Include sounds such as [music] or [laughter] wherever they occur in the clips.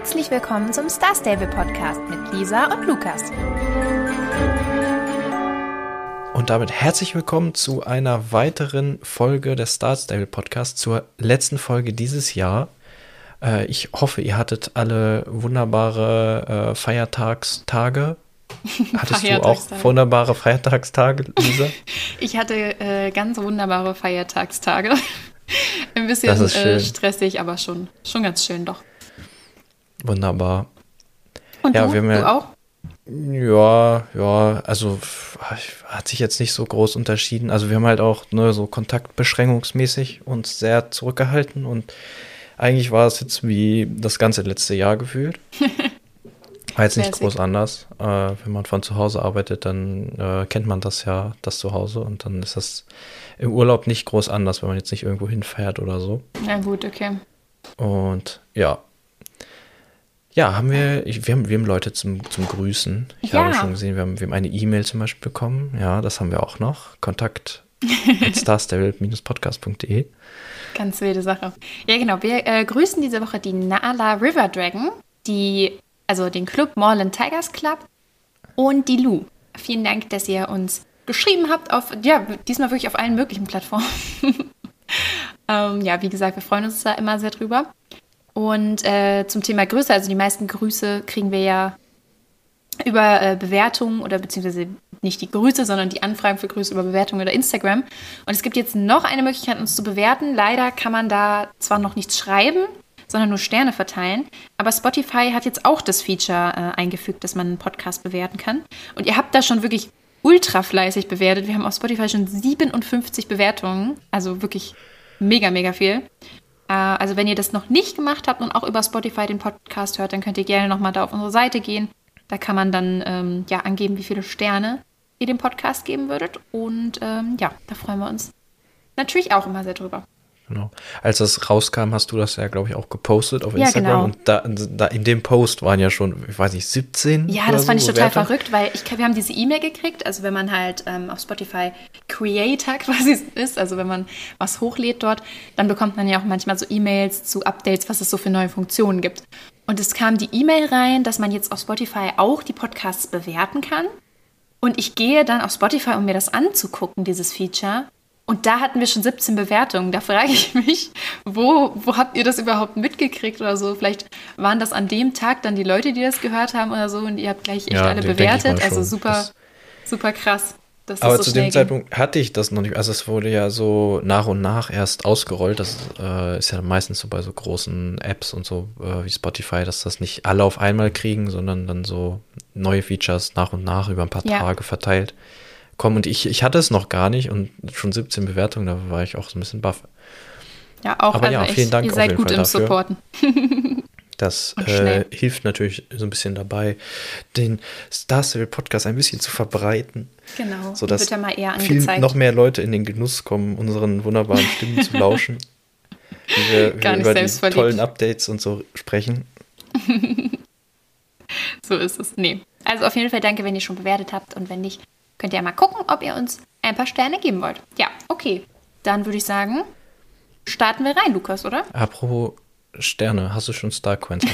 Herzlich willkommen zum Star Stable Podcast mit Lisa und Lukas. Und damit herzlich willkommen zu einer weiteren Folge des Star Stable Podcasts, zur letzten Folge dieses Jahr. Äh, ich hoffe, ihr hattet alle wunderbare äh, Feiertagstage. [laughs] Hattest du auch wunderbare Feiertagstage, Lisa? [laughs] ich hatte äh, ganz wunderbare Feiertagstage. [laughs] Ein bisschen äh, stressig, aber schon, schon ganz schön doch. Wunderbar. Und ja, du, wir haben ja, du auch? Ja, ja, also hat sich jetzt nicht so groß unterschieden. Also wir haben halt auch ne, so kontaktbeschränkungsmäßig uns sehr zurückgehalten und eigentlich war es jetzt wie das ganze letzte Jahr gefühlt. [laughs] War jetzt nicht groß anders. Äh, wenn man von zu Hause arbeitet, dann äh, kennt man das ja, das Zuhause. Und dann ist das im Urlaub nicht groß anders, wenn man jetzt nicht irgendwo hinfährt oder so. Ja, gut, okay. Und ja, ja, haben wir, ich, wir, haben, wir haben Leute zum, zum Grüßen. Ich ja. habe schon gesehen, wir haben, wir haben eine E-Mail zum Beispiel bekommen. Ja, das haben wir auch noch. Kontakt [laughs] starstable-podcast.de. Ganz wilde Sache. Ja, genau. Wir äh, grüßen diese Woche die Nala River Dragon, die, also den Club Morland Tigers Club und die Lu. Vielen Dank, dass ihr uns geschrieben habt auf, ja, diesmal wirklich auf allen möglichen Plattformen. [laughs] ähm, ja, wie gesagt, wir freuen uns da immer sehr drüber. Und äh, zum Thema Grüße, also die meisten Grüße kriegen wir ja über äh, Bewertungen oder beziehungsweise nicht die Grüße, sondern die Anfragen für Grüße über Bewertungen oder Instagram. Und es gibt jetzt noch eine Möglichkeit, uns zu bewerten. Leider kann man da zwar noch nichts schreiben, sondern nur Sterne verteilen. Aber Spotify hat jetzt auch das Feature äh, eingefügt, dass man einen Podcast bewerten kann. Und ihr habt da schon wirklich ultra fleißig bewertet. Wir haben auf Spotify schon 57 Bewertungen. Also wirklich mega, mega viel. Äh, also wenn ihr das noch nicht gemacht habt und auch über Spotify den Podcast hört, dann könnt ihr gerne nochmal da auf unsere Seite gehen. Da kann man dann ähm, ja angeben, wie viele Sterne ihr dem Podcast geben würdet. Und ähm, ja, da freuen wir uns natürlich auch immer sehr drüber. Genau. Als das rauskam, hast du das ja, glaube ich, auch gepostet auf Instagram. Ja, genau. Und da, da, in dem Post waren ja schon, ich weiß nicht, 17. Ja, das fand so ich total Werte. verrückt, weil ich, wir haben diese E-Mail gekriegt. Also wenn man halt ähm, auf Spotify Creator [laughs] quasi ist, also wenn man was hochlädt dort, dann bekommt man ja auch manchmal so E-Mails zu Updates, was es so für neue Funktionen gibt. Und es kam die E-Mail rein, dass man jetzt auf Spotify auch die Podcasts bewerten kann. Und ich gehe dann auf Spotify, um mir das anzugucken, dieses Feature. Und da hatten wir schon 17 Bewertungen. Da frage ich mich, wo, wo habt ihr das überhaupt mitgekriegt oder so? Vielleicht waren das an dem Tag dann die Leute, die das gehört haben oder so und ihr habt gleich echt ja, alle bewertet. Also super, super krass. Aber so zu dem Zeitpunkt hatte ich das noch nicht. Also es wurde ja so nach und nach erst ausgerollt. Das äh, ist ja meistens so bei so großen Apps und so äh, wie Spotify, dass das nicht alle auf einmal kriegen, sondern dann so neue Features nach und nach über ein paar ja. Tage verteilt kommen. Und ich, ich hatte es noch gar nicht und schon 17 Bewertungen, da war ich auch so ein bisschen baff. Ja, auch Aber also ja, vielen Dank. Ihr seid gut Fall im dafür. Supporten. [laughs] Das äh, hilft natürlich so ein bisschen dabei, den Star Stable Podcast ein bisschen zu verbreiten. Genau, sodass wird ja mal eher viel, noch mehr Leute in den Genuss kommen, unseren wunderbaren Stimmen zu [laughs] lauschen. Wie wir, wir über die tollen Updates und so sprechen. [laughs] so ist es. Nee. Also auf jeden Fall danke, wenn ihr schon bewertet habt und wenn nicht, Könnt ihr mal gucken, ob ihr uns ein paar Sterne geben wollt. Ja, okay. Dann würde ich sagen, starten wir rein, Lukas, oder? Apropos Sterne, hast du schon Starcoins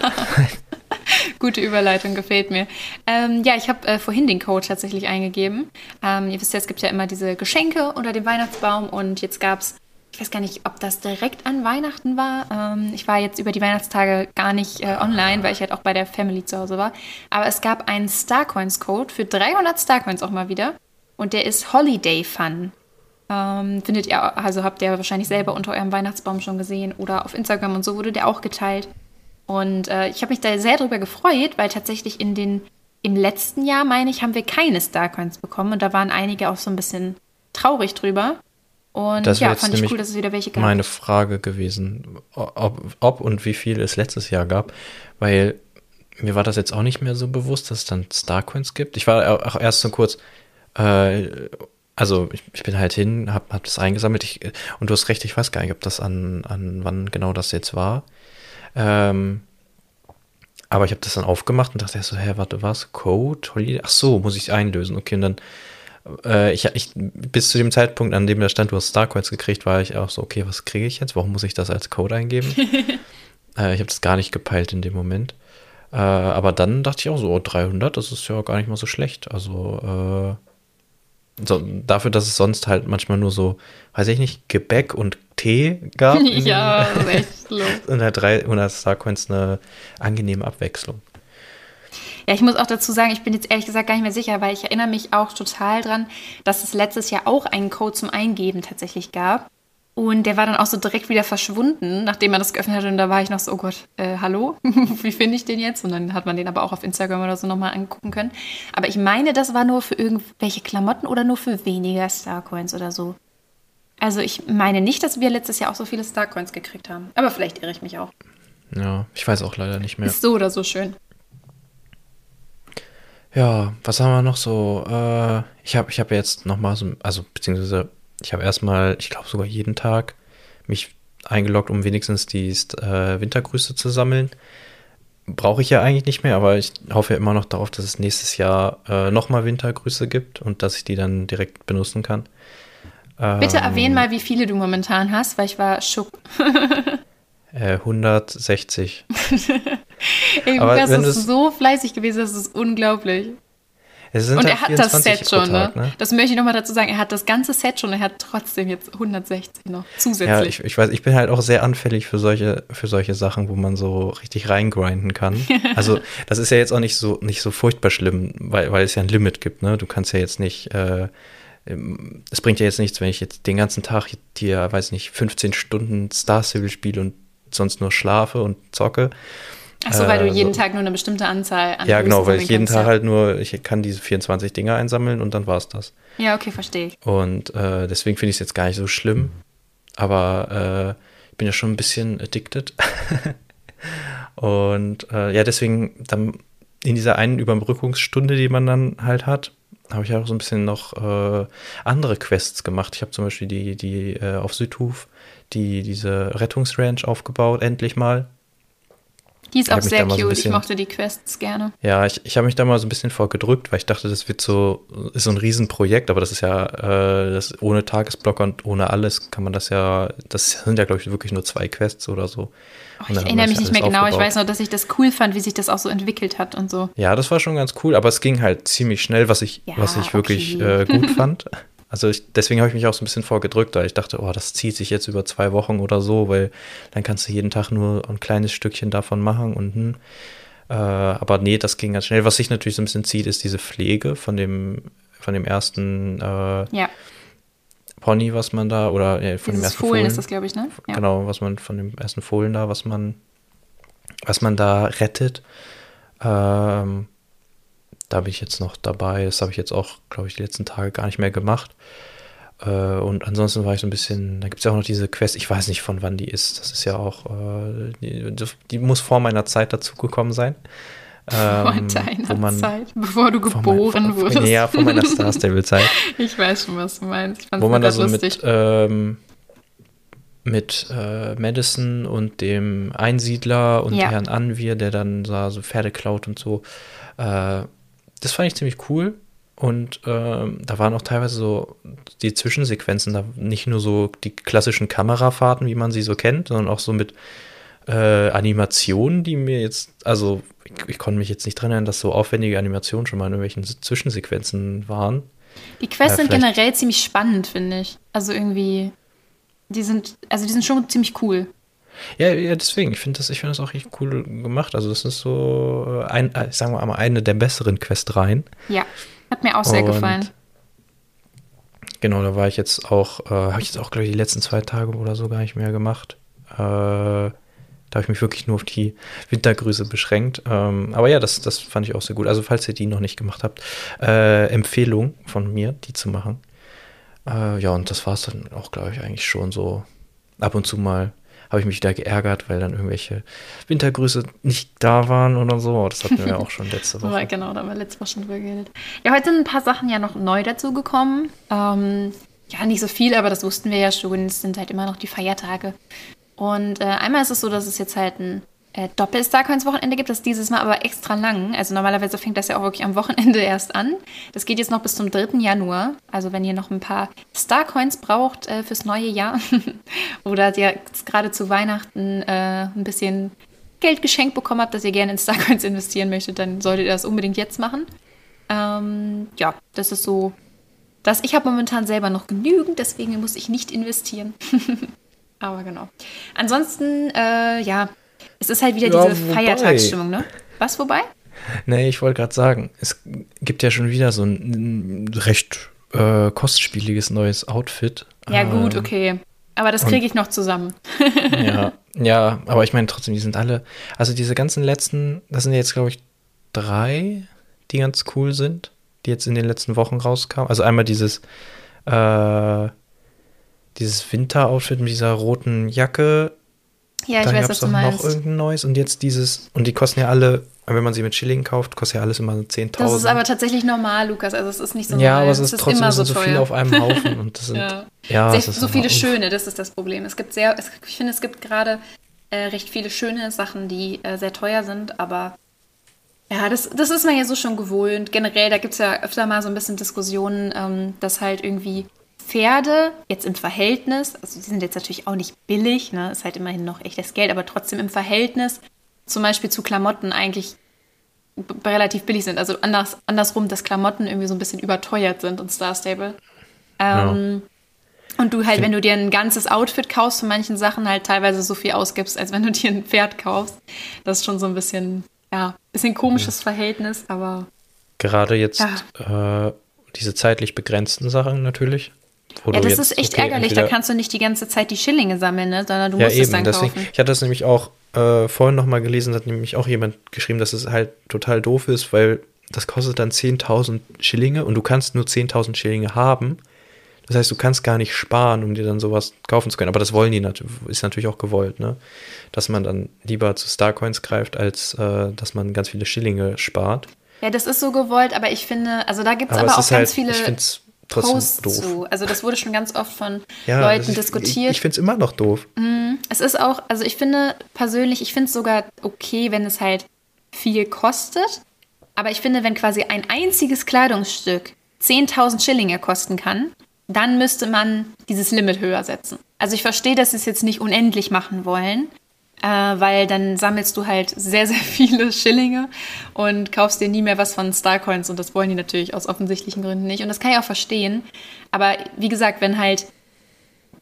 [laughs] [laughs] Gute Überleitung, gefällt mir. Ähm, ja, ich habe äh, vorhin den Code tatsächlich eingegeben. Ähm, ihr wisst ja, es gibt ja immer diese Geschenke unter dem Weihnachtsbaum und jetzt gab es ich weiß gar nicht, ob das direkt an Weihnachten war. Ähm, ich war jetzt über die Weihnachtstage gar nicht äh, online, weil ich halt auch bei der Family zu Hause war. Aber es gab einen Starcoins-Code für 300 Starcoins auch mal wieder. Und der ist Holiday Fun. Ähm, findet ihr, also habt ihr wahrscheinlich selber unter eurem Weihnachtsbaum schon gesehen oder auf Instagram und so wurde der auch geteilt. Und äh, ich habe mich da sehr drüber gefreut, weil tatsächlich in den, im letzten Jahr, meine ich, haben wir keine Starcoins bekommen und da waren einige auch so ein bisschen traurig drüber. Und das ja, fand ich cool, dass es wieder welche gab. Meine Frage gewesen, ob, ob und wie viel es letztes Jahr gab, weil mir war das jetzt auch nicht mehr so bewusst, dass es dann Starcoins gibt. Ich war auch erst so kurz, äh, also ich, ich, bin halt hin, hab, hab das eingesammelt ich, und du hast recht, ich weiß gar nicht, ob das an, an wann genau das jetzt war. Ähm, aber ich habe das dann aufgemacht und dachte so, hä, warte, was? Code? Holiday? Ach so, muss ich einlösen. Okay, und dann äh, ich, ich, bis zu dem Zeitpunkt, an dem da stand, du hast Starcoins gekriegt, war ich auch so, okay, was kriege ich jetzt? Warum muss ich das als Code eingeben? [laughs] Äh, ich habe das gar nicht gepeilt in dem Moment. Äh, aber dann dachte ich auch so, oh, 300, das ist ja gar nicht mal so schlecht. Also äh, so, dafür, dass es sonst halt manchmal nur so, weiß ich nicht, Gebäck und Tee gab. [laughs] ja, echt los. Und halt 300 Starcoins eine angenehme Abwechslung. Ja, ich muss auch dazu sagen, ich bin jetzt ehrlich gesagt gar nicht mehr sicher, weil ich erinnere mich auch total dran, dass es letztes Jahr auch einen Code zum Eingeben tatsächlich gab. Und der war dann auch so direkt wieder verschwunden, nachdem man das geöffnet hat. Und da war ich noch so, oh Gott, äh, hallo, [laughs] wie finde ich den jetzt? Und dann hat man den aber auch auf Instagram oder so nochmal angucken können. Aber ich meine, das war nur für irgendwelche Klamotten oder nur für weniger Starcoins oder so. Also ich meine nicht, dass wir letztes Jahr auch so viele Starcoins gekriegt haben. Aber vielleicht irre ich mich auch. Ja, ich weiß auch leider nicht mehr. Ist so oder so schön. Ja, was haben wir noch so? Äh, ich habe ich hab jetzt nochmal so, also beziehungsweise ich habe erstmal, ich glaube sogar jeden Tag mich eingeloggt, um wenigstens die äh, Wintergrüße zu sammeln. Brauche ich ja eigentlich nicht mehr, aber ich hoffe ja immer noch darauf, dass es nächstes Jahr äh, nochmal Wintergrüße gibt und dass ich die dann direkt benutzen kann. Bitte ähm, erwähn mal, wie viele du momentan hast, weil ich war schock. 160. [laughs] [laughs] [laughs] Ey, Aber Lukas ist so fleißig gewesen, das ist unglaublich. und halt er hat das Set schon, ne? Tag, ne? Das möchte ich nochmal dazu sagen. Er hat das ganze Set schon, er hat trotzdem jetzt 160 noch zusätzlich. Ja, ich, ich weiß, ich bin halt auch sehr anfällig für solche, für solche Sachen, wo man so richtig reingrinden kann. [laughs] also, das ist ja jetzt auch nicht so, nicht so furchtbar schlimm, weil, weil es ja ein Limit gibt, ne? Du kannst ja jetzt nicht, äh, ähm, es bringt ja jetzt nichts, wenn ich jetzt den ganzen Tag dir, weiß nicht, 15 Stunden Star Civil spiele und sonst nur schlafe und zocke. Achso, weil du jeden so. Tag nur eine bestimmte Anzahl an Ja, genau, weil ich jeden Tag halt nur, ich kann diese 24 Dinge einsammeln und dann war es das. Ja, okay, verstehe ich. Und äh, deswegen finde ich es jetzt gar nicht so schlimm. Aber äh, ich bin ja schon ein bisschen addicted. [laughs] und äh, ja, deswegen dann in dieser einen Überbrückungsstunde, die man dann halt hat, habe ich auch so ein bisschen noch äh, andere Quests gemacht. Ich habe zum Beispiel die, die äh, auf Südhof die, diese Rettungsranch aufgebaut, endlich mal. Die ist auch sehr cute. So bisschen, ich mochte die Quests gerne. Ja, ich, ich habe mich da mal so ein bisschen vorgedrückt, weil ich dachte, das wird so, ist so ein Riesenprojekt, aber das ist ja, äh, das ohne Tagesblocker und ohne alles kann man das ja, das sind ja, glaube ich, wirklich nur zwei Quests oder so. Oh, ich erinnere mich nicht mehr genau. Aufgebaut. Ich weiß nur, dass ich das cool fand, wie sich das auch so entwickelt hat und so. Ja, das war schon ganz cool, aber es ging halt ziemlich schnell, was ich, ja, was ich wirklich okay. äh, gut fand. [laughs] Also ich, deswegen habe ich mich auch so ein bisschen vorgedrückt, weil ich dachte, oh, das zieht sich jetzt über zwei Wochen oder so, weil dann kannst du jeden Tag nur ein kleines Stückchen davon machen und hm. Äh, aber nee, das ging ganz schnell. Was sich natürlich so ein bisschen zieht, ist diese Pflege von dem, von dem ersten äh, ja. Pony, was man da, oder ja, von Dieses dem ersten Fohlen, Fohlen ist das, glaube ich, ne? Ja. Genau, was man von dem ersten Fohlen da, was man, was man da rettet. Ähm, da bin ich jetzt noch dabei. Das habe ich jetzt auch, glaube ich, die letzten Tage gar nicht mehr gemacht. Äh, und ansonsten war ich so ein bisschen, da gibt es ja auch noch diese Quest, ich weiß nicht von wann die ist. Das ist ja auch, äh, die, die, muss vor meiner Zeit dazugekommen sein. vor ähm, deiner man, Zeit, bevor du geboren mein, wurdest. Ja, vor meiner Star [laughs] Stable Zeit. ich weiß schon, was du meinst. wo man da so lustig. mit, ähm, mit äh, Madison und dem Einsiedler und ja. Herrn Anvir, der dann da so Pferde klaut und so, äh, das fand ich ziemlich cool. Und ähm, da waren auch teilweise so die Zwischensequenzen, da nicht nur so die klassischen Kamerafahrten, wie man sie so kennt, sondern auch so mit äh, Animationen, die mir jetzt, also ich, ich konnte mich jetzt nicht dran erinnern, dass so aufwendige Animationen schon mal in irgendwelchen Zwischensequenzen waren. Die Quests äh, sind generell ziemlich spannend, finde ich. Also irgendwie, die sind, also die sind schon ziemlich cool. Ja, ja, deswegen, ich finde das, find das auch echt cool gemacht. Also, das ist so, äh, ein, äh, sagen wir mal, eine der besseren Questreihen. Ja, hat mir auch sehr Und gefallen. Genau, da war ich jetzt auch, äh, habe ich jetzt auch, glaube ich, die letzten zwei Tage oder so gar nicht mehr gemacht. Äh, da habe ich mich wirklich nur auf die Wintergrüße beschränkt. Ähm, aber ja, das, das fand ich auch sehr gut. Also, falls ihr die noch nicht gemacht habt, äh, Empfehlung von mir, die zu machen. Äh, ja, und das war es dann auch, glaube ich, eigentlich schon so ab und zu mal habe ich mich wieder geärgert, weil dann irgendwelche Wintergrüße nicht da waren oder so. Das hatten wir ja auch schon letzte [laughs] Woche. Ja, genau, da haben wir letzte Woche schon drüber geredet. Ja, heute sind ein paar Sachen ja noch neu dazugekommen. Ähm, ja, nicht so viel, aber das wussten wir ja schon. Es sind halt immer noch die Feiertage. Und äh, einmal ist es so, dass es jetzt halt ein äh, Doppel-Starcoins-Wochenende gibt, das dieses Mal aber extra lang. Also normalerweise fängt das ja auch wirklich am Wochenende [laughs] erst an. Das geht jetzt noch bis zum 3. Januar. Also wenn ihr noch ein paar Starcoins braucht äh, fürs neue Jahr [laughs] oder ihr gerade zu Weihnachten äh, ein bisschen Geld geschenkt bekommen habt, dass ihr gerne in Starcoins investieren möchtet, dann solltet ihr das unbedingt jetzt machen. Ähm, ja, das ist so. Das, ich habe momentan selber noch genügend, deswegen muss ich nicht investieren. [laughs] Aber genau. Ansonsten, äh, ja, es ist halt wieder ja, diese Feiertagsstimmung, ne? Was vorbei? Nee, ich wollte gerade sagen, es gibt ja schon wieder so ein recht äh, kostspieliges neues Outfit. Ja, gut, ähm, okay. Aber das kriege ich noch zusammen. ja, [laughs] ja, aber ich meine trotzdem, die sind alle, also diese ganzen letzten, das sind jetzt, glaube ich, drei, die ganz cool sind, die jetzt in den letzten Wochen rauskamen. Also einmal dieses, äh, dieses Winter-Outfit mit dieser roten Jacke. Ja, ich Dann weiß, was du meinst. noch irgendein neues und jetzt dieses, und die kosten ja alle, wenn man sie mit Schilling kauft, kostet ja alles immer 10.000. Das ist aber tatsächlich normal, Lukas, also es ist nicht so Ja, aber es ist, ist trotzdem immer so, so viel auf einem Haufen [laughs] und das sind, ja, ja das so viele schöne, das ist das Problem. Es gibt sehr, ich finde, es gibt gerade äh, recht viele schöne Sachen, die äh, sehr teuer sind, aber ja, das, das ist man ja so schon gewohnt. Generell, da gibt es ja öfter mal so ein bisschen Diskussionen, ähm, dass halt irgendwie Pferde jetzt im Verhältnis, also die sind jetzt natürlich auch nicht billig, ne, ist halt immerhin noch echtes Geld, aber trotzdem im Verhältnis zum Beispiel zu Klamotten eigentlich relativ billig sind. Also anders, andersrum, dass Klamotten irgendwie so ein bisschen überteuert sind und Star Stable. Ähm, ja. Und du halt, wenn du dir ein ganzes Outfit kaufst von manchen Sachen, halt teilweise so viel ausgibst, als wenn du dir ein Pferd kaufst. Das ist schon so ein bisschen, ja, bisschen komisches ja. Verhältnis, aber. Gerade jetzt ja. äh, diese zeitlich begrenzten Sachen natürlich. Ja, das ist echt okay, ärgerlich. Da kannst du nicht die ganze Zeit die Schillinge sammeln, ne? sondern du ja, musst eben, es dann deswegen, kaufen. Ich hatte das nämlich auch äh, vorhin nochmal gelesen, hat nämlich auch jemand geschrieben, dass es halt total doof ist, weil das kostet dann 10.000 Schillinge und du kannst nur 10.000 Schillinge haben. Das heißt, du kannst gar nicht sparen, um dir dann sowas kaufen zu können. Aber das wollen die natürlich, ist natürlich auch gewollt, ne? Dass man dann lieber zu Starcoins greift, als äh, dass man ganz viele Schillinge spart. Ja, das ist so gewollt, aber ich finde, also da gibt es aber, aber auch ganz halt, viele. Ich trotzdem Posts doof. Zu. Also das wurde schon ganz oft von ja, Leuten also ich, diskutiert. Ich, ich finde es immer noch doof. Mm, es ist auch, also ich finde persönlich, ich finde es sogar okay, wenn es halt viel kostet. Aber ich finde, wenn quasi ein einziges Kleidungsstück 10.000 Schillinge kosten kann, dann müsste man dieses Limit höher setzen. Also ich verstehe, dass sie es jetzt nicht unendlich machen wollen, weil dann sammelst du halt sehr, sehr [laughs] viele Schillinge und kaufst dir nie mehr was von Starcoins und das wollen die natürlich aus offensichtlichen Gründen nicht und das kann ich auch verstehen. Aber wie gesagt, wenn halt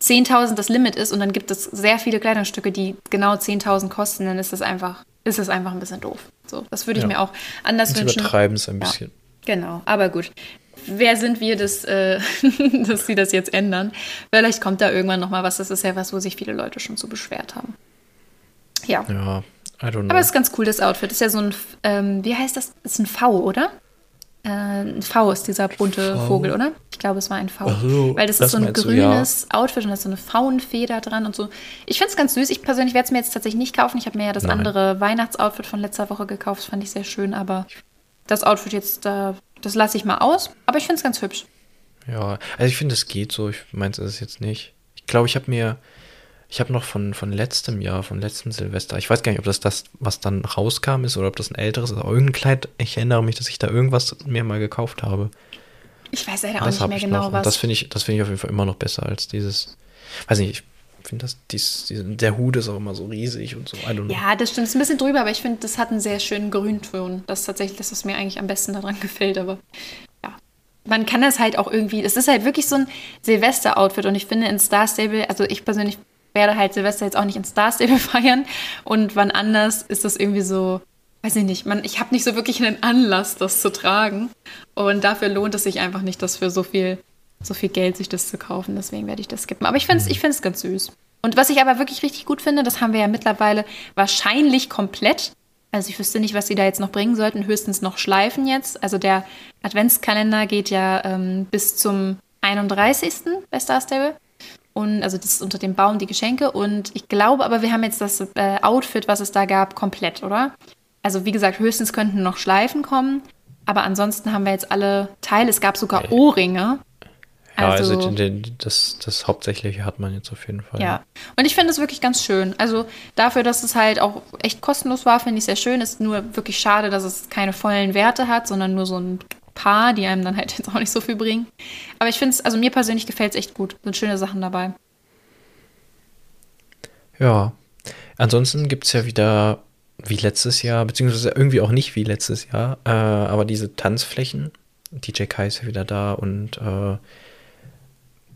10.000 das Limit ist und dann gibt es sehr viele Kleidungsstücke, die genau 10.000 kosten, dann ist das einfach, ist das einfach ein bisschen doof. So, das würde ich ja. mir auch anders und wünschen. übertreiben es ein bisschen. Ja, genau, aber gut. Wer sind wir, dass, äh, [laughs] dass sie das jetzt ändern? Vielleicht kommt da irgendwann noch mal was. Das ist ja was, wo sich viele Leute schon so beschwert haben. Ja. Ja, I don't know. Aber es ist ganz cool, das Outfit. Ist ja so ein, ähm, wie heißt das? Ist ein V, oder? Äh, ein V ist dieser bunte v? Vogel, oder? Ich glaube, es war ein V. So, Weil das, das ist so ein grünes ja. Outfit und da ist so eine Faunfeder dran und so. Ich finde es ganz süß. Ich persönlich werde es mir jetzt tatsächlich nicht kaufen. Ich habe mir ja das Nein. andere Weihnachtsoutfit von letzter Woche gekauft. Das fand ich sehr schön, aber das Outfit jetzt, äh, das lasse ich mal aus. Aber ich finde es ganz hübsch. Ja, also ich finde, es geht so. Ich meine, es ist jetzt nicht. Ich glaube, ich habe mir ich habe noch von, von letztem Jahr, von letztem Silvester, ich weiß gar nicht, ob das das, was dann rauskam ist oder ob das ein älteres ist, aber irgendein Kleid, ich erinnere mich, dass ich da irgendwas mir mal gekauft habe. Ich weiß leider auch nicht mehr genau noch. was. Und das finde ich, das ich auf jeden Fall immer noch besser als dieses, weiß nicht, ich finde das, dies, der Hut ist auch immer so riesig und so. Ja, das stimmt, ist ein bisschen drüber, aber ich finde, das hat einen sehr schönen Grünton. Das ist tatsächlich das, was mir eigentlich am besten daran [laughs] gefällt, aber ja. Man kann das halt auch irgendwie, es ist halt wirklich so ein Silvester-Outfit und ich finde in Star Stable, also ich persönlich werde halt Silvester jetzt auch nicht in Star Stable [laughs] feiern. Und wann anders ist das irgendwie so, weiß ich nicht, man, ich habe nicht so wirklich einen Anlass, das zu tragen. Und dafür lohnt es sich einfach nicht, das für so viel, so viel Geld sich das zu kaufen. Deswegen werde ich das skippen. Aber ich finde es ich find's ganz süß. Und was ich aber wirklich richtig gut finde, das haben wir ja mittlerweile wahrscheinlich komplett. Also ich wüsste nicht, was sie da jetzt noch bringen sollten. Höchstens noch Schleifen jetzt. Also der Adventskalender geht ja ähm, bis zum 31. bei Star Stable. Und also das ist unter dem Baum die Geschenke. Und ich glaube aber, wir haben jetzt das äh, Outfit, was es da gab, komplett, oder? Also wie gesagt, höchstens könnten noch Schleifen kommen. Aber ansonsten haben wir jetzt alle Teile. Es gab sogar Ohrringe. Ja, also, also das, das Hauptsächliche hat man jetzt auf jeden Fall. Ja, und ich finde es wirklich ganz schön. Also dafür, dass es halt auch echt kostenlos war, finde ich sehr schön. Ist nur wirklich schade, dass es keine vollen Werte hat, sondern nur so ein paar, die einem dann halt jetzt auch nicht so viel bringen. Aber ich finde es, also mir persönlich gefällt es echt gut. Sind schöne Sachen dabei. Ja. Ansonsten gibt es ja wieder wie letztes Jahr, beziehungsweise irgendwie auch nicht wie letztes Jahr, äh, aber diese Tanzflächen. DJ Kai ist ja wieder da und äh,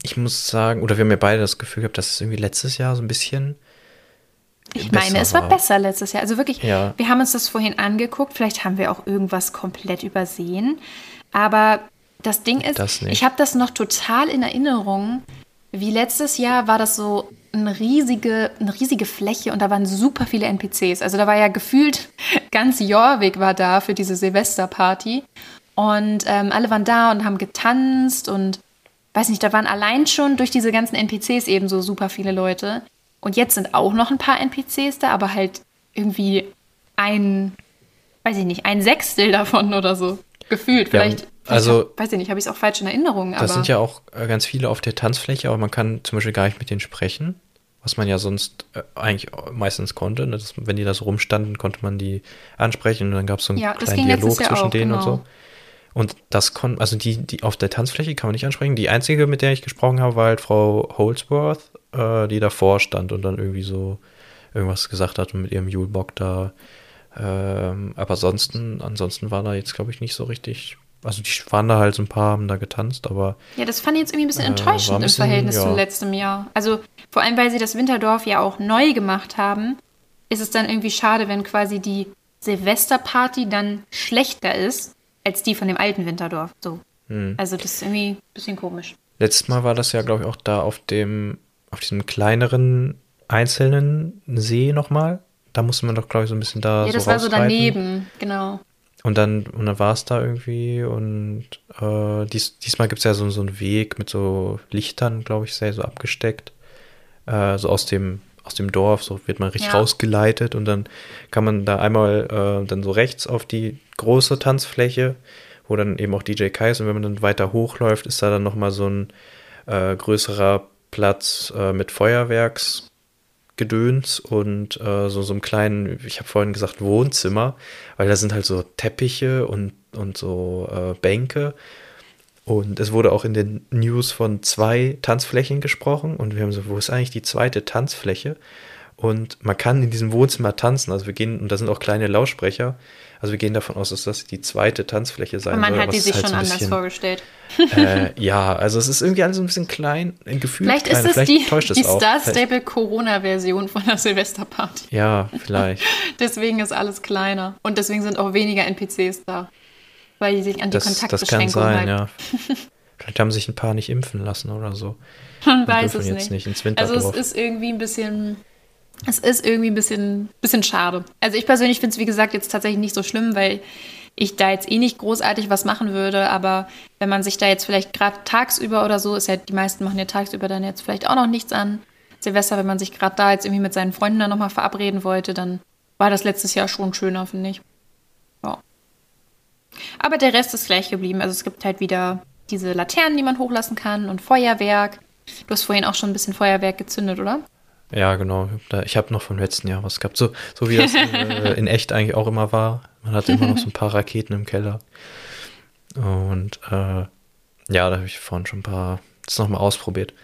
ich muss sagen, oder wir haben ja beide das Gefühl gehabt, dass es irgendwie letztes Jahr so ein bisschen. Ich meine, es war, war besser letztes Jahr. Also wirklich, ja. wir haben uns das vorhin angeguckt. Vielleicht haben wir auch irgendwas komplett übersehen. Aber das Ding ist, das ich habe das noch total in Erinnerung. Wie letztes Jahr war das so eine riesige, eine riesige Fläche und da waren super viele NPCs. Also da war ja gefühlt [laughs] ganz Jorvik war da für diese Silvesterparty. Und ähm, alle waren da und haben getanzt und weiß nicht, da waren allein schon durch diese ganzen NPCs eben so super viele Leute. Und jetzt sind auch noch ein paar NPCs da, aber halt irgendwie ein, weiß ich nicht, ein Sechstel davon oder so. Gefühlt. Vielleicht, ja, also, hab, weiß ich nicht, habe ich es auch falsch in Erinnerung. Das sind ja auch äh, ganz viele auf der Tanzfläche, aber man kann zum Beispiel gar nicht mit denen sprechen, was man ja sonst äh, eigentlich meistens konnte. Ne? Das, wenn die da so rumstanden, konnte man die ansprechen und dann gab es so einen ja, kleinen Dialog zwischen auch, denen genau. und so. Und das konnte, also die, die auf der Tanzfläche kann man nicht ansprechen. Die einzige, mit der ich gesprochen habe, war halt Frau Holdsworth, äh, die davor stand und dann irgendwie so irgendwas gesagt hat und mit ihrem Julebock da. Ähm, aber ansonsten, ansonsten war da jetzt, glaube ich, nicht so richtig. Also die waren da halt so ein paar, haben da getanzt, aber. Ja, das fand ich jetzt irgendwie ein bisschen äh, enttäuschend ein bisschen, im Verhältnis ja. zu letztem Jahr. Also vor allem, weil sie das Winterdorf ja auch neu gemacht haben, ist es dann irgendwie schade, wenn quasi die Silvesterparty dann schlechter ist als die von dem alten Winterdorf. So. Hm. Also das ist irgendwie ein bisschen komisch. Letztes Mal war das ja, glaube ich, auch da auf dem, auf diesem kleineren einzelnen See nochmal. Da musste man doch, glaube ich, so ein bisschen da. Ja, das so war so daneben, genau. Und dann, und dann war es da irgendwie und äh, dies, diesmal gibt es ja so, so einen Weg mit so Lichtern, glaube ich, sehr so abgesteckt. Äh, so aus dem, aus dem Dorf, so wird man richtig ja. rausgeleitet und dann kann man da einmal äh, dann so rechts auf die große Tanzfläche, wo dann eben auch DJ Kai ist. Und wenn man dann weiter hochläuft, ist da dann nochmal so ein äh, größerer Platz äh, mit Feuerwerksgedöns und äh, so, so einem kleinen, ich habe vorhin gesagt, Wohnzimmer, weil da sind halt so Teppiche und, und so äh, Bänke. Und es wurde auch in den News von zwei Tanzflächen gesprochen. Und wir haben so, wo ist eigentlich die zweite Tanzfläche? Und man kann in diesem Wohnzimmer tanzen. Also wir gehen, und da sind auch kleine Lautsprecher. Also wir gehen davon aus, dass das die zweite Tanzfläche sein soll. Und man hat die sich halt schon anders bisschen, vorgestellt. Äh, ja, also es ist irgendwie alles ein bisschen klein, ein Gefühl. Vielleicht klein. ist es vielleicht die, täuscht die Star Stable Corona-Version von der Silvesterparty. Ja, vielleicht. [laughs] deswegen ist alles kleiner. Und deswegen sind auch weniger NPCs da. Weil die sich an die das, Kontaktbeschränkungen Das kann sein, halten. ja. Vielleicht haben sich ein paar nicht impfen lassen oder so. [laughs] Man weiß es nicht. ins also es ist irgendwie ein bisschen es ist irgendwie ein bisschen, bisschen schade. Also ich persönlich finde es, wie gesagt, jetzt tatsächlich nicht so schlimm, weil ich da jetzt eh nicht großartig was machen würde. Aber wenn man sich da jetzt vielleicht gerade tagsüber oder so, ist ja, die meisten machen ja tagsüber dann jetzt vielleicht auch noch nichts an. Silvester, wenn man sich gerade da jetzt irgendwie mit seinen Freunden dann nochmal verabreden wollte, dann war das letztes Jahr schon schöner, finde ich. Ja. Aber der Rest ist gleich geblieben. Also es gibt halt wieder diese Laternen, die man hochlassen kann und Feuerwerk. Du hast vorhin auch schon ein bisschen Feuerwerk gezündet, oder? Ja, genau. Ich habe noch vom letzten Jahr was gehabt. So, so wie das in, äh, in, echt eigentlich auch immer war. Man hatte immer noch so ein paar Raketen im Keller. Und äh, ja, da habe ich vorhin schon ein paar das nochmal ausprobiert.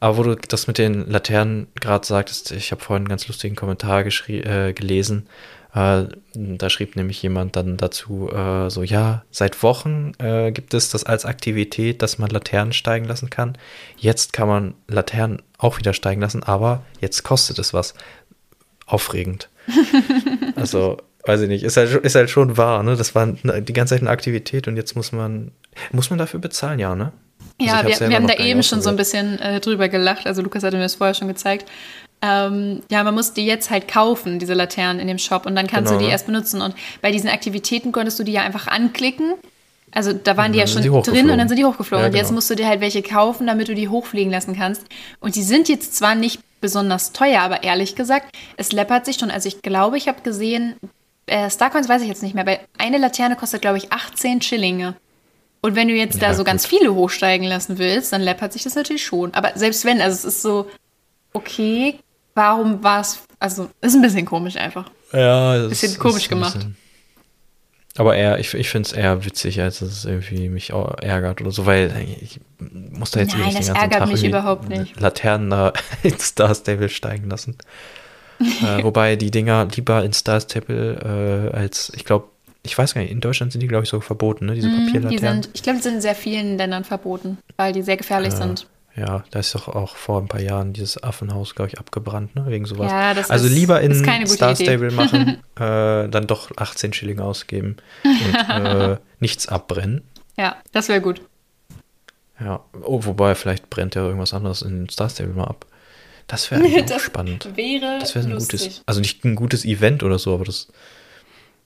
Aber wo du das mit den Laternen gerade sagtest, ich habe vorhin einen ganz lustigen Kommentar äh, gelesen. Äh, da schrieb nämlich jemand dann dazu, äh, so ja, seit Wochen äh, gibt es das als Aktivität, dass man Laternen steigen lassen kann. Jetzt kann man Laternen auch wieder steigen lassen, aber jetzt kostet es was. Aufregend. [laughs] also, weiß ich nicht, ist halt, ist halt schon wahr, ne? Das war die ganze Zeit eine Aktivität und jetzt muss man, muss man dafür bezahlen, ja, ne? Also ja, wir, wir haben da eben schon so ein bisschen äh, drüber gelacht. Also Lukas hatte mir das vorher schon gezeigt. Ähm, ja, man muss die jetzt halt kaufen, diese Laternen in dem Shop, und dann kannst genau, du die ne? erst benutzen. Und bei diesen Aktivitäten konntest du die ja einfach anklicken. Also da waren die ja schon drin und dann sind die hochgeflogen. Ja, und jetzt genau. musst du dir halt welche kaufen, damit du die hochfliegen lassen kannst. Und die sind jetzt zwar nicht besonders teuer, aber ehrlich gesagt, es läppert sich schon. Also ich glaube, ich habe gesehen, äh, Starcoins weiß ich jetzt nicht mehr, weil eine Laterne kostet, glaube ich, 18 Schillinge. Und wenn du jetzt ja, da so gut. ganz viele hochsteigen lassen willst, dann läppert sich das natürlich schon. Aber selbst wenn, also es ist so, okay, warum war es, also ist ein bisschen komisch einfach. Ja, es bisschen komisch gemacht. Bisschen, aber eher, ich, ich finde es eher witzig, als es irgendwie mich ärgert oder so, weil ich muss da jetzt Nein, nicht den ganzen ärgert Tag mich überhaupt nicht. Laternen da [laughs] in Star Stable steigen lassen. äh, [laughs] wobei die Dinger lieber in Star Stable äh, als, ich glaube, ich weiß gar nicht, in Deutschland sind die, glaube ich, so verboten, ne? Diese mm, Papierlaternen. Die sind, ich glaube, die sind in sehr vielen Ländern verboten, weil die sehr gefährlich äh, sind. Ja, da ist doch auch vor ein paar Jahren dieses Affenhaus, glaube ich, abgebrannt, ne? Wegen sowas. Ja, also ist, lieber in Star Stable machen, [laughs] äh, dann doch 18 Schilling ausgeben und äh, [laughs] nichts abbrennen. Ja, das wäre gut. Ja, oh, wobei vielleicht brennt ja irgendwas anderes in Star Stable mal ab. Das wäre [laughs] auch spannend. Wäre das wäre ein gutes, also nicht ein gutes Event oder so, aber das.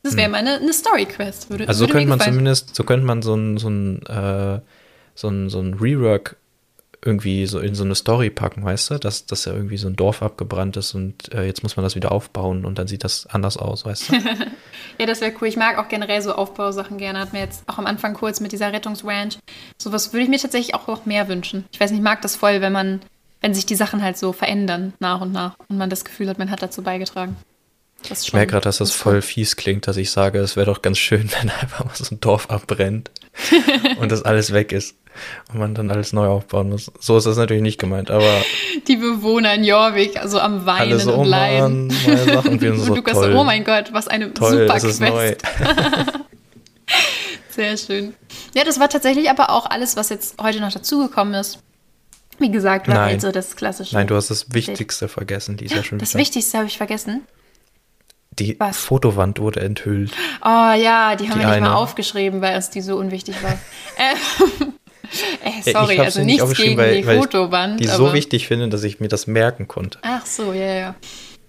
Das wäre hm. mal eine, eine Story-Quest. Würde, also so könnte man zumindest, so könnte man so ein, so ein, äh, so ein, so ein Rework irgendwie so in so eine Story packen, weißt du, dass, dass ja irgendwie so ein Dorf abgebrannt ist und äh, jetzt muss man das wieder aufbauen und dann sieht das anders aus, weißt du? [laughs] ja, das wäre cool. Ich mag auch generell so Aufbausachen gerne. Hat mir jetzt auch am Anfang kurz mit dieser Rettungsranch. Sowas würde ich mir tatsächlich auch noch mehr wünschen. Ich weiß nicht, ich mag das voll, wenn man, wenn sich die Sachen halt so verändern nach und nach und man das Gefühl hat, man hat dazu beigetragen. ich merke gerade, dass das voll fies klingt, dass ich sage, es wäre doch ganz schön, [laughs] wenn einfach mal so ein Dorf abbrennt [laughs] und das alles weg ist und man dann alles neu aufbauen muss. So ist das natürlich nicht gemeint, aber. [laughs] Die Bewohner in Jorvik, also am Weinen so, und Leiden. Mann, und wir so, Lukas, toll. oh mein Gott, was eine toll, super Quest. Neu. [laughs] Sehr schön. Ja, das war tatsächlich aber auch alles, was jetzt heute noch dazugekommen ist. Wie gesagt, war halt so das klassische. Nein, du hast das Wichtigste vergessen, Lisa. Schon das wieder. Wichtigste habe ich vergessen. Die Was? Fotowand wurde enthüllt. Oh ja, die haben die wir nicht eine. mal aufgeschrieben, weil es die so unwichtig war. [laughs] äh, Ey, sorry, also nichts nicht gegen weil, die Fotowand. Die so wichtig finde, dass ich mir das merken konnte. Ach so, ja, ja.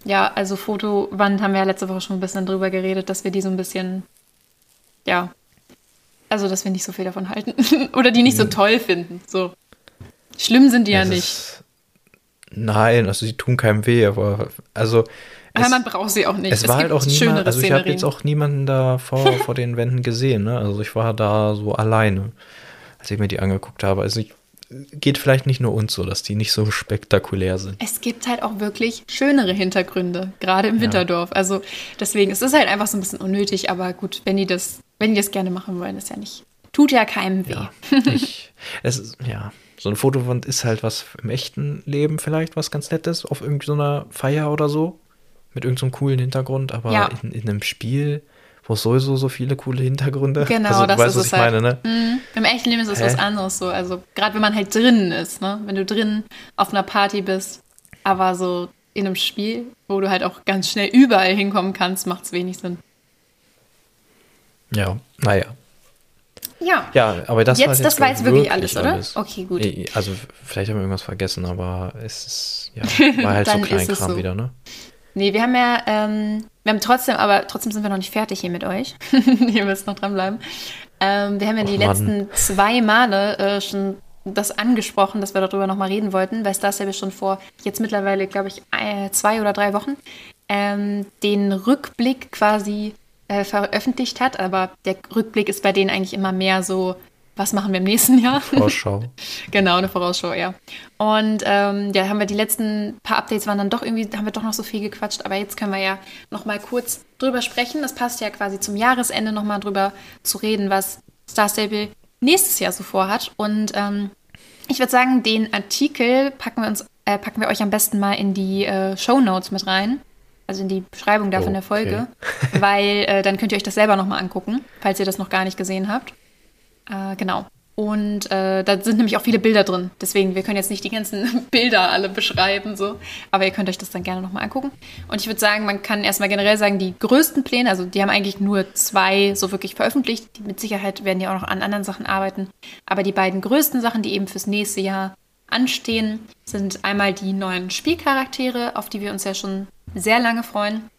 Ja, also Fotowand haben wir ja letzte Woche schon ein bisschen drüber geredet, dass wir die so ein bisschen, ja, also dass wir nicht so viel davon halten. [laughs] Oder die nicht so hm. toll finden. So. Schlimm sind die ja, ja nicht. Ist, nein, also sie tun keinem weh, aber also. Aber man braucht sie auch nicht. Es, es war halt auch niemand, also ich habe jetzt auch niemanden da vor, vor den Wänden gesehen, ne? Also ich war da so alleine als ich mir die angeguckt habe. Also ich, geht vielleicht nicht nur uns so, dass die nicht so spektakulär sind. Es gibt halt auch wirklich schönere Hintergründe, gerade im ja. Winterdorf. Also deswegen ist es halt einfach so ein bisschen unnötig, aber gut, wenn die das, wenn die das gerne machen wollen, ist ja nicht. Tut ja keinem weh. Ja, [laughs] ich, es ist, ja, so eine Fotowand ist halt was im echten Leben vielleicht was ganz Nettes, auf irgendeiner Feier oder so. Mit irgendeinem so coolen Hintergrund, aber ja. in, in einem Spiel wo es sowieso so viele coole Hintergründe. Genau, also, das weißt, ist es halt. Meine, ne? mhm. Im echten Leben ist es Hä? was anderes so. Also gerade wenn man halt drinnen ist, ne? Wenn du drinnen auf einer Party bist, aber so in einem Spiel, wo du halt auch ganz schnell überall hinkommen kannst, macht es wenig Sinn. Ja, naja. Ja. Ja, aber das jetzt, war jetzt das war jetzt wirklich, alles, oder? Alles. Okay, gut. Also vielleicht haben wir irgendwas vergessen, aber es ist, ja, [laughs] war halt so Kleinkram so. wieder, ne? Nee, wir haben ja, ähm, wir haben trotzdem, aber trotzdem sind wir noch nicht fertig hier mit euch. [laughs] Ihr müsst noch dranbleiben. Ähm, wir haben ja Och, die Mann. letzten zwei Male äh, schon das angesprochen, dass wir darüber nochmal reden wollten, weil Star Stable schon vor jetzt mittlerweile, glaube ich, äh, zwei oder drei Wochen ähm, den Rückblick quasi äh, veröffentlicht hat. Aber der Rückblick ist bei denen eigentlich immer mehr so was machen wir im nächsten Jahr? Vorausschau. [laughs] genau, eine Vorausschau, ja. Und ähm, ja, haben wir die letzten paar Updates waren dann doch irgendwie, haben wir doch noch so viel gequatscht, aber jetzt können wir ja noch mal kurz drüber sprechen. Das passt ja quasi zum Jahresende noch mal drüber zu reden, was Star Stable nächstes Jahr so vorhat. Und ähm, ich würde sagen, den Artikel packen wir uns, äh, packen wir euch am besten mal in die äh, Show Notes mit rein. Also in die Beschreibung da von der Folge, okay. [laughs] weil äh, dann könnt ihr euch das selber noch mal angucken, falls ihr das noch gar nicht gesehen habt. Äh, genau. Und äh, da sind nämlich auch viele Bilder drin. Deswegen, wir können jetzt nicht die ganzen [laughs] Bilder alle beschreiben, so. Aber ihr könnt euch das dann gerne nochmal angucken. Und ich würde sagen, man kann erstmal generell sagen, die größten Pläne, also die haben eigentlich nur zwei so wirklich veröffentlicht. Die, mit Sicherheit werden die auch noch an anderen Sachen arbeiten. Aber die beiden größten Sachen, die eben fürs nächste Jahr anstehen, sind einmal die neuen Spielcharaktere, auf die wir uns ja schon sehr lange freuen.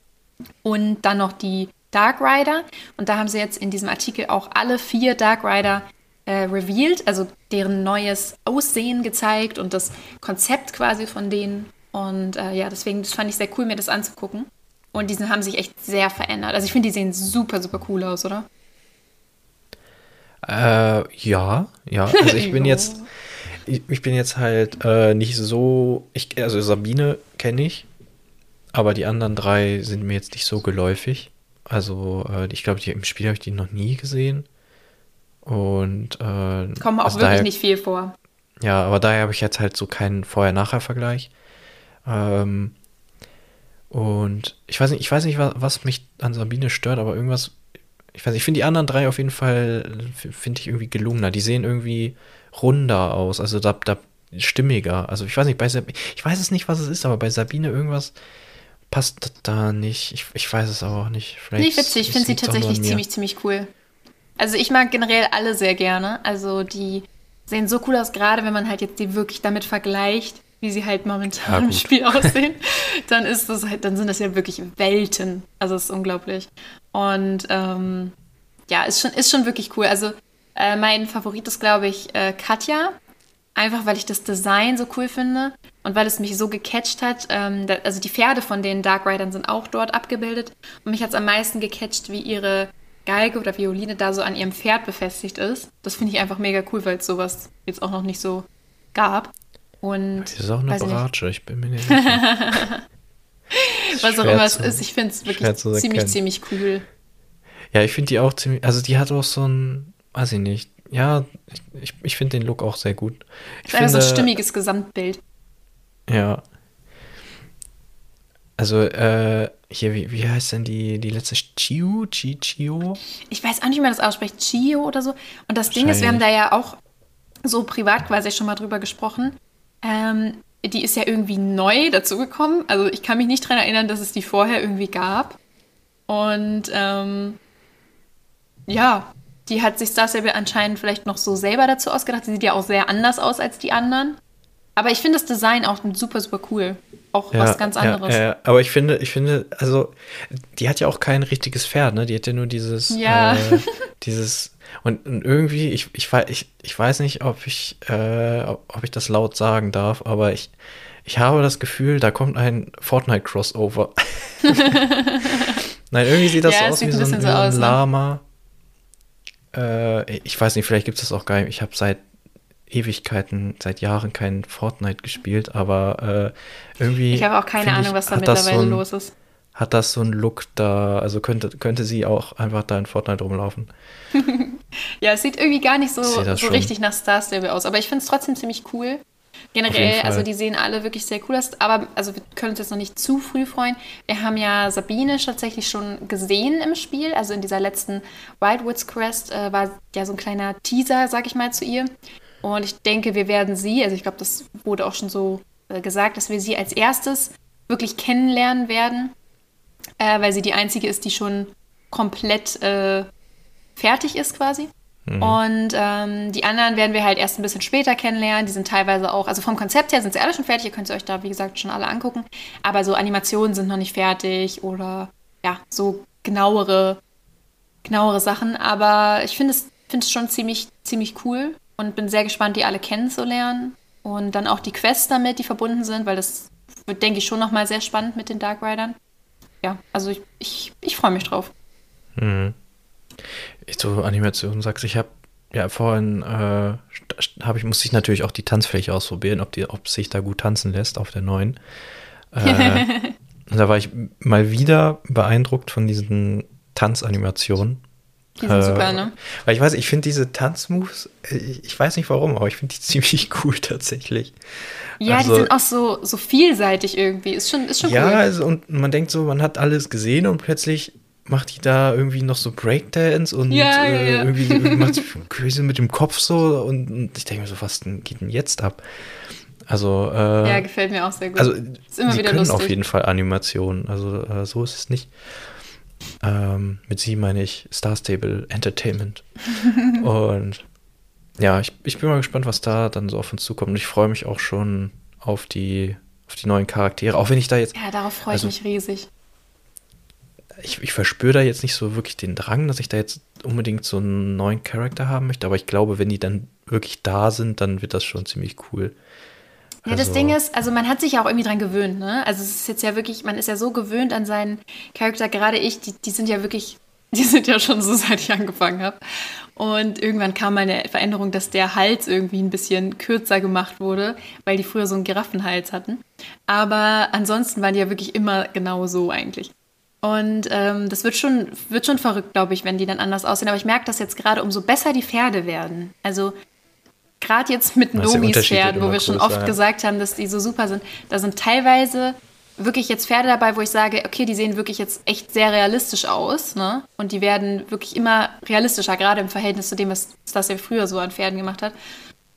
Und dann noch die Dark Rider. Und da haben sie jetzt in diesem Artikel auch alle vier Dark Rider äh, revealed, also deren neues Aussehen gezeigt und das Konzept quasi von denen. Und äh, ja, deswegen das fand ich sehr cool, mir das anzugucken. Und diese haben sich echt sehr verändert. Also ich finde, die sehen super, super cool aus, oder? Äh, ja, ja. Also ich [laughs] bin jetzt, ich, ich, bin jetzt halt äh, nicht so, ich, also Sabine kenne ich, aber die anderen drei sind mir jetzt nicht so geläufig. Also äh, ich glaube, im Spiel habe ich die noch nie gesehen. Und äh, kommen auch also wirklich daher, nicht viel vor. Ja, aber daher habe ich jetzt halt so keinen Vorher-Nachher-Vergleich. Ähm, und ich weiß nicht, ich weiß nicht, was, was mich an Sabine stört, aber irgendwas ich weiß, ich finde die anderen drei auf jeden Fall, finde ich irgendwie gelungener. Die sehen irgendwie runder aus, also da, da stimmiger. Also ich weiß nicht, bei Sabine, ich weiß es nicht, was es ist, aber bei Sabine irgendwas passt da nicht. Ich, ich weiß es aber auch nicht. Vielleicht nicht witzig, ich finde sie tatsächlich ziemlich, ziemlich cool. Also ich mag generell alle sehr gerne. Also die sehen so cool aus, gerade wenn man halt jetzt die wirklich damit vergleicht, wie sie halt momentan ja, im Spiel [laughs] aussehen, dann ist das halt, dann sind das ja wirklich Welten. Also es ist unglaublich. Und ähm, ja, ist schon, ist schon wirklich cool. Also äh, mein Favorit ist, glaube ich, äh, Katja. Einfach weil ich das Design so cool finde und weil es mich so gecatcht hat. Ähm, da, also die Pferde von den Dark Riders sind auch dort abgebildet. Und mich hat es am meisten gecatcht, wie ihre Geige oder Violine da so an ihrem Pferd befestigt ist. Das finde ich einfach mega cool, weil es sowas jetzt auch noch nicht so gab. Und das ist auch eine Bratsche, ich bin mir nicht [laughs] sicher. Was auch immer es ist, ich finde es wirklich ziemlich, ziemlich cool. Ja, ich finde die auch ziemlich, also die hat auch so ein, weiß ich nicht, ja, ich, ich finde den Look auch sehr gut. Ich finde so ein stimmiges Gesamtbild. Ja. Also, äh, hier, wie, wie heißt denn die, die letzte Chio? Chi, Chio? Ich weiß auch nicht, wie man das ausspricht. Chio oder so. Und das Ding ist, wir haben da ja auch so privat quasi schon mal drüber gesprochen. Ähm, die ist ja irgendwie neu dazugekommen. Also ich kann mich nicht daran erinnern, dass es die vorher irgendwie gab. Und ähm, ja, die hat sich Star Stable anscheinend vielleicht noch so selber dazu ausgedacht. Sie sieht ja auch sehr anders aus als die anderen. Aber ich finde das Design auch super, super cool. Auch ja, was ganz anderes. Ja, ja, aber ich finde, ich finde, also, die hat ja auch kein richtiges Pferd, ne? Die hat ja nur dieses, ja. Äh, dieses und, und irgendwie, ich, ich, ich, ich weiß nicht, ob ich, äh, ob ich das laut sagen darf, aber ich, ich habe das Gefühl, da kommt ein Fortnite-Crossover. [laughs] Nein, irgendwie sieht das ja, so aus wie so ein, so aus, ne? Lama. Ne? Äh, ich weiß nicht, vielleicht gibt es das auch gar nicht. Ich habe seit Ewigkeiten, seit Jahren kein Fortnite gespielt, aber äh, irgendwie. Ich habe auch keine Ahnung, was da mittlerweile so ein, los ist hat das so einen Look da, also könnte, könnte sie auch einfach da in Fortnite rumlaufen. [laughs] ja, es sieht irgendwie gar nicht so, so richtig nach Star Stable aus, aber ich finde es trotzdem ziemlich cool. Generell, also die sehen alle wirklich sehr cool aus, aber also wir können uns jetzt noch nicht zu früh freuen. Wir haben ja Sabine tatsächlich schon gesehen im Spiel, also in dieser letzten Wildwoods Quest äh, war ja so ein kleiner Teaser, sag ich mal, zu ihr. Und ich denke, wir werden sie, also ich glaube, das wurde auch schon so äh, gesagt, dass wir sie als erstes wirklich kennenlernen werden äh, weil sie die einzige ist, die schon komplett äh, fertig ist quasi. Mhm. Und ähm, die anderen werden wir halt erst ein bisschen später kennenlernen. Die sind teilweise auch, also vom Konzept her sind sie alle schon fertig. Ihr könnt sie euch da, wie gesagt, schon alle angucken. Aber so Animationen sind noch nicht fertig oder ja, so genauere, genauere Sachen. Aber ich finde es, find es schon ziemlich, ziemlich cool und bin sehr gespannt, die alle kennenzulernen. Und dann auch die Quests damit, die verbunden sind, weil das wird, denke ich, schon nochmal sehr spannend mit den Dark Riders ja, also ich, ich, ich freue mich drauf. Mhm. Ich so Animation sagst, ich habe ja vorhin äh, habe ich musste ich natürlich auch die Tanzfläche ausprobieren, ob die ob sich da gut tanzen lässt auf der neuen. Äh, [laughs] da war ich mal wieder beeindruckt von diesen Tanzanimationen. Die sind äh, super, ne? Weil ich weiß, ich finde diese Tanzmoves, ich, ich, weiß nicht warum, aber ich finde die [laughs] ziemlich cool tatsächlich. Ja, also, die sind auch so, so vielseitig irgendwie. Ist schon, ist schon ja, cool. Ja, also, und man denkt so, man hat alles gesehen und plötzlich macht die da irgendwie noch so Breakdance und ja, äh, ja, irgendwie, irgendwie [laughs] macht sie mit dem Kopf so und, und ich denke mir so, was geht denn jetzt ab? Also, äh, ja, gefällt mir auch sehr gut. Also, ist immer sie wieder können lustig. auf jeden Fall Animationen, also äh, so ist es nicht. Ähm, mit sie meine ich Star Stable Entertainment. [laughs] und ja, ich, ich bin mal gespannt, was da dann so auf uns zukommt. Und ich freue mich auch schon auf die, auf die neuen Charaktere. Auch wenn ich da jetzt. Ja, darauf freue also, ich mich riesig. Ich, ich verspüre da jetzt nicht so wirklich den Drang, dass ich da jetzt unbedingt so einen neuen Charakter haben möchte. Aber ich glaube, wenn die dann wirklich da sind, dann wird das schon ziemlich cool. Ja, das also, Ding ist, also man hat sich ja auch irgendwie dran gewöhnt, ne? Also es ist jetzt ja wirklich, man ist ja so gewöhnt an seinen Charakter, gerade ich, die, die sind ja wirklich [laughs] Die sind ja schon so, seit ich angefangen habe. Und irgendwann kam mal eine Veränderung, dass der Hals irgendwie ein bisschen kürzer gemacht wurde, weil die früher so einen Giraffenhals hatten. Aber ansonsten waren die ja wirklich immer genau so eigentlich. Und ähm, das wird schon, wird schon verrückt, glaube ich, wenn die dann anders aussehen. Aber ich merke das jetzt gerade, umso besser die Pferde werden. Also gerade jetzt mit Nomis Pferden, wo wir schon oft ja. gesagt haben, dass die so super sind, da sind teilweise wirklich jetzt Pferde dabei, wo ich sage, okay, die sehen wirklich jetzt echt sehr realistisch aus, ne? Und die werden wirklich immer realistischer, gerade im Verhältnis zu dem, was das er früher so an Pferden gemacht hat.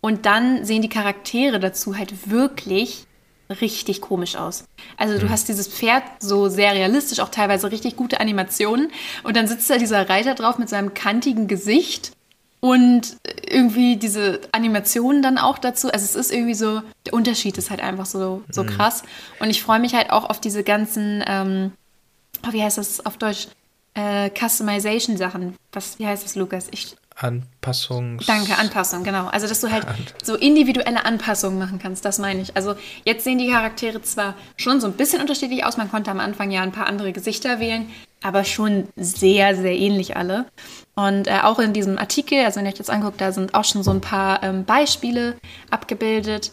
Und dann sehen die Charaktere dazu halt wirklich richtig komisch aus. Also du mhm. hast dieses Pferd so sehr realistisch, auch teilweise richtig gute Animationen. Und dann sitzt da dieser Reiter drauf mit seinem kantigen Gesicht und irgendwie diese Animationen dann auch dazu. Also es ist irgendwie so, der Unterschied ist halt einfach so, so mhm. krass. Und ich freue mich halt auch auf diese ganzen, ähm, oh, wie heißt das auf Deutsch? Äh, Customization-Sachen. Was, wie heißt das, Lukas? Ich, Anpassungs. Danke, Anpassung, genau. Also, dass du halt so individuelle Anpassungen machen kannst, das meine ich. Also, jetzt sehen die Charaktere zwar schon so ein bisschen unterschiedlich aus. Man konnte am Anfang ja ein paar andere Gesichter wählen, aber schon sehr, sehr ähnlich alle. Und äh, auch in diesem Artikel, also wenn ihr euch das anguckt, da sind auch schon so ein paar ähm, Beispiele abgebildet,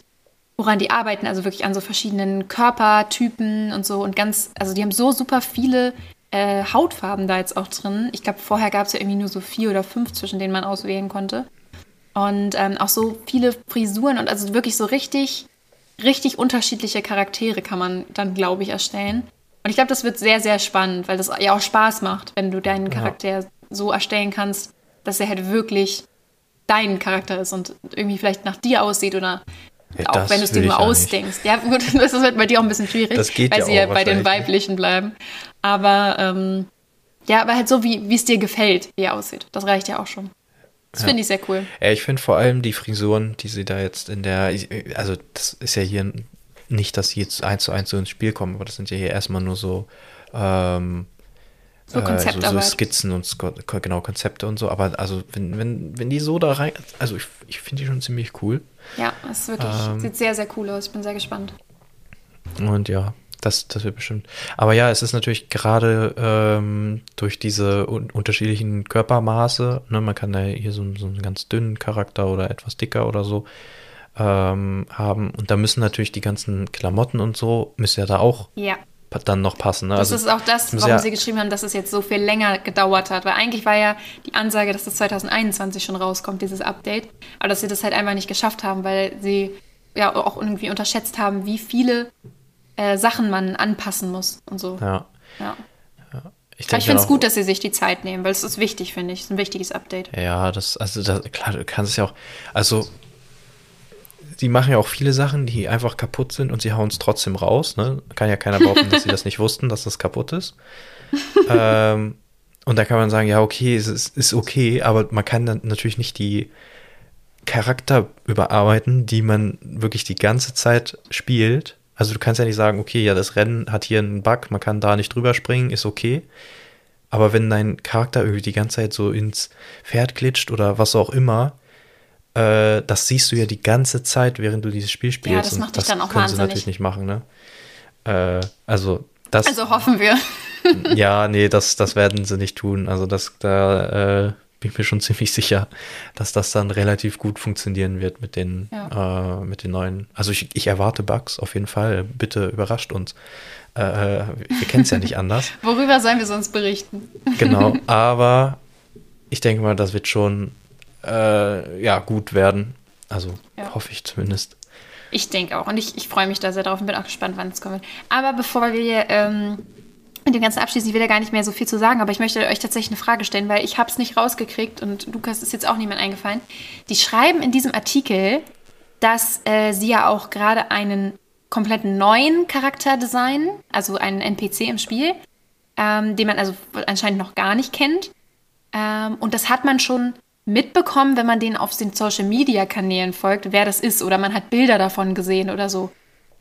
woran die arbeiten, also wirklich an so verschiedenen Körpertypen und so und ganz, also die haben so super viele äh, Hautfarben da jetzt auch drin. Ich glaube, vorher gab es ja irgendwie nur so vier oder fünf, zwischen denen man auswählen konnte. Und ähm, auch so viele Frisuren und also wirklich so richtig, richtig unterschiedliche Charaktere kann man dann, glaube ich, erstellen. Und ich glaube, das wird sehr, sehr spannend, weil das ja auch Spaß macht, wenn du deinen Charakter ja. So erstellen kannst, dass er halt wirklich dein Charakter ist und irgendwie vielleicht nach dir aussieht oder ja, auch wenn du es dir nur ausdenkst. Ja, gut, [laughs] das halt bei dir auch ein bisschen schwierig, weil ja sie ja bei den weiblichen bleiben. Aber ähm, ja, aber halt so, wie es dir gefällt, wie er aussieht. Das reicht ja auch schon. Das ja. finde ich sehr cool. Ja, ich finde vor allem die Frisuren, die sie da jetzt in der, also das ist ja hier nicht, dass sie jetzt eins zu eins so ins Spiel kommen, aber das sind ja hier erstmal nur so, ähm, so, Konzepte äh, so, so Skizzen und genau Konzepte und so. Aber also wenn, wenn, wenn die so da rein, also ich, ich finde die schon ziemlich cool. Ja, es ist wirklich, ähm, sieht sehr, sehr cool aus. Ich bin sehr gespannt. Und ja, das, das wird bestimmt. Aber ja, es ist natürlich gerade ähm, durch diese un unterschiedlichen Körpermaße, ne, man kann da hier so, so einen ganz dünnen Charakter oder etwas dicker oder so ähm, haben. Und da müssen natürlich die ganzen Klamotten und so, müssen ja da auch ja dann noch passen. Ne? Das also, ist auch das, warum ja sie geschrieben haben, dass es jetzt so viel länger gedauert hat. Weil eigentlich war ja die Ansage, dass das 2021 schon rauskommt, dieses Update. Aber dass sie das halt einfach nicht geschafft haben, weil sie ja auch irgendwie unterschätzt haben, wie viele äh, Sachen man anpassen muss und so. Ja. ja. Ich, ich finde es gut, dass sie sich die Zeit nehmen, weil es ist wichtig, finde ich. Es ist ein wichtiges Update. Ja, das, also das, klar, du kannst es ja auch. Also die machen ja auch viele Sachen, die einfach kaputt sind und sie hauen es trotzdem raus. Ne? Kann ja keiner behaupten, dass sie das nicht wussten, dass das kaputt ist. [laughs] ähm, und da kann man sagen, ja, okay, es ist, ist okay, aber man kann dann natürlich nicht die Charakter überarbeiten, die man wirklich die ganze Zeit spielt. Also du kannst ja nicht sagen, okay, ja, das Rennen hat hier einen Bug, man kann da nicht drüber springen, ist okay. Aber wenn dein Charakter irgendwie die ganze Zeit so ins Pferd glitscht oder was auch immer, äh, das siehst du ja die ganze Zeit, während du dieses Spiel spielst. Ja, das macht dich dann auch können wahnsinnig. sie natürlich nicht machen, ne? Äh, also das. Also hoffen wir. [laughs] ja, nee, das, das [laughs] werden sie nicht tun. Also das, da äh, bin ich mir schon [laughs] ziemlich sicher, dass das dann relativ gut funktionieren wird mit den, ja. äh, mit den neuen. Also ich, ich, erwarte Bugs auf jeden Fall. Bitte überrascht uns. Äh, äh wir kennen es ja nicht anders. Worüber sollen wir sonst berichten? genau, aber ich denke mal, das wird schon äh, ja, gut werden. Also ja. hoffe ich zumindest. Ich denke auch. Und ich, ich freue mich da sehr drauf und bin auch gespannt, wann es kommt. Aber bevor wir ähm, mit dem ganzen abschließen, ich will ja gar nicht mehr so viel zu sagen, aber ich möchte euch tatsächlich eine Frage stellen, weil ich habe es nicht rausgekriegt und Lukas ist jetzt auch niemand eingefallen. Die schreiben in diesem Artikel, dass äh, sie ja auch gerade einen kompletten neuen Charakter designen, also einen NPC im Spiel, ähm, den man also anscheinend noch gar nicht kennt. Ähm, und das hat man schon mitbekommen, wenn man den auf den Social-Media-Kanälen folgt, wer das ist oder man hat Bilder davon gesehen oder so.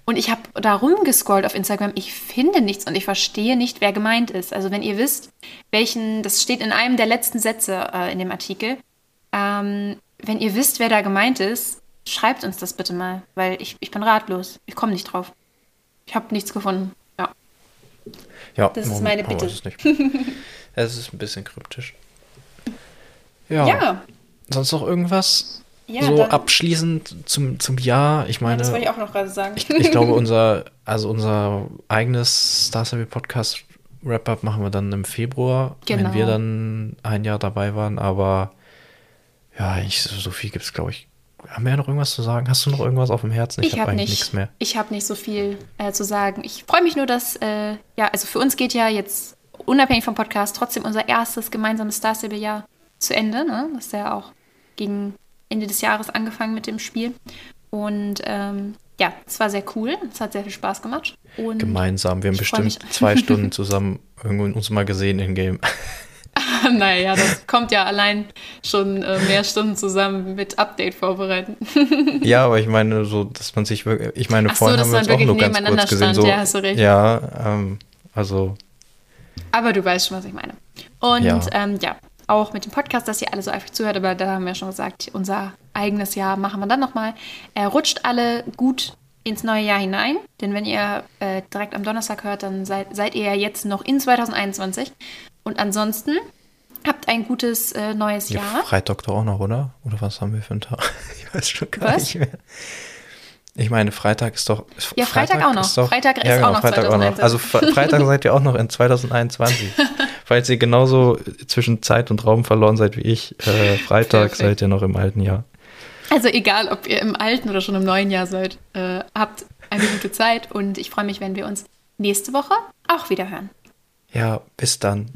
Und ich habe da rumgescrollt auf Instagram, ich finde nichts und ich verstehe nicht, wer gemeint ist. Also wenn ihr wisst, welchen, das steht in einem der letzten Sätze äh, in dem Artikel, ähm, wenn ihr wisst, wer da gemeint ist, schreibt uns das bitte mal, weil ich, ich bin ratlos. Ich komme nicht drauf. Ich habe nichts gefunden. Ja. Ja, das ist meine Bitte. [laughs] Es ist ein bisschen kryptisch. Ja. Ja, Sonst noch irgendwas? ja so abschließend zum, zum Jahr. Ich meine, das wollte ich auch noch gerade sagen. ich, ich glaube, [laughs] unser, also unser eigenes Star Stable Podcast Wrap-Up machen wir dann im Februar, Genau. wenn wir dann ein Jahr dabei waren. Aber ja, eigentlich so viel gibt es, glaube ich. Haben wir ja noch irgendwas zu sagen? Hast du noch irgendwas auf dem Herzen? Ich hab habe eigentlich nicht, nichts mehr. ich habe nicht so viel äh, zu sagen. Ich freue mich nur, dass, äh, ja, also für uns geht ja jetzt unabhängig vom Podcast trotzdem unser erstes gemeinsames Star Stable Jahr zu Ende. Ne? Das ist ja auch gegen Ende des Jahres angefangen mit dem Spiel. Und ähm, ja, es war sehr cool. Es hat sehr viel Spaß gemacht. Und Gemeinsam. Wir haben bestimmt zwei [laughs] Stunden zusammen irgendwo uns mal gesehen in Game. naja, das kommt ja allein schon äh, mehr Stunden zusammen mit Update vorbereiten. [laughs] Ja, aber ich meine, so, dass man sich wirklich. Ich meine, Ach so, vorhin dass haben wir man uns auch nur ganz nebeneinander kurz gesehen. stand. So, Ja, hast du recht. Ja, ähm, also Aber du weißt schon, was ich meine. Und ja, ähm, ja auch mit dem Podcast, dass ihr alle so eifrig zuhört, aber da haben wir schon gesagt, unser eigenes Jahr machen wir dann nochmal. Er rutscht alle gut ins neue Jahr hinein, denn wenn ihr äh, direkt am Donnerstag hört, dann seid, seid ihr ja jetzt noch in 2021. Und ansonsten habt ein gutes äh, neues ja, Jahr. Freitag doch auch noch, oder? Oder was haben wir für einen Tag? [laughs] Ich weiß schon gar Was? nicht mehr. Ich meine, Freitag ist doch. Ja, Freitag auch noch. Ist doch, Freitag ist ja, genau, auch noch Freitag auch noch. 2021. Also Fre- Freitag seid ihr auch noch in 2021. [laughs] Falls ihr genauso zwischen Zeit und Raum verloren seid wie ich, äh, Freitag Perfekt. seid ihr noch im alten Jahr. Also egal, ob ihr im alten oder schon im neuen Jahr seid, äh, habt eine gute Zeit und ich freue mich, wenn wir uns nächste Woche auch wieder hören. Ja, bis dann.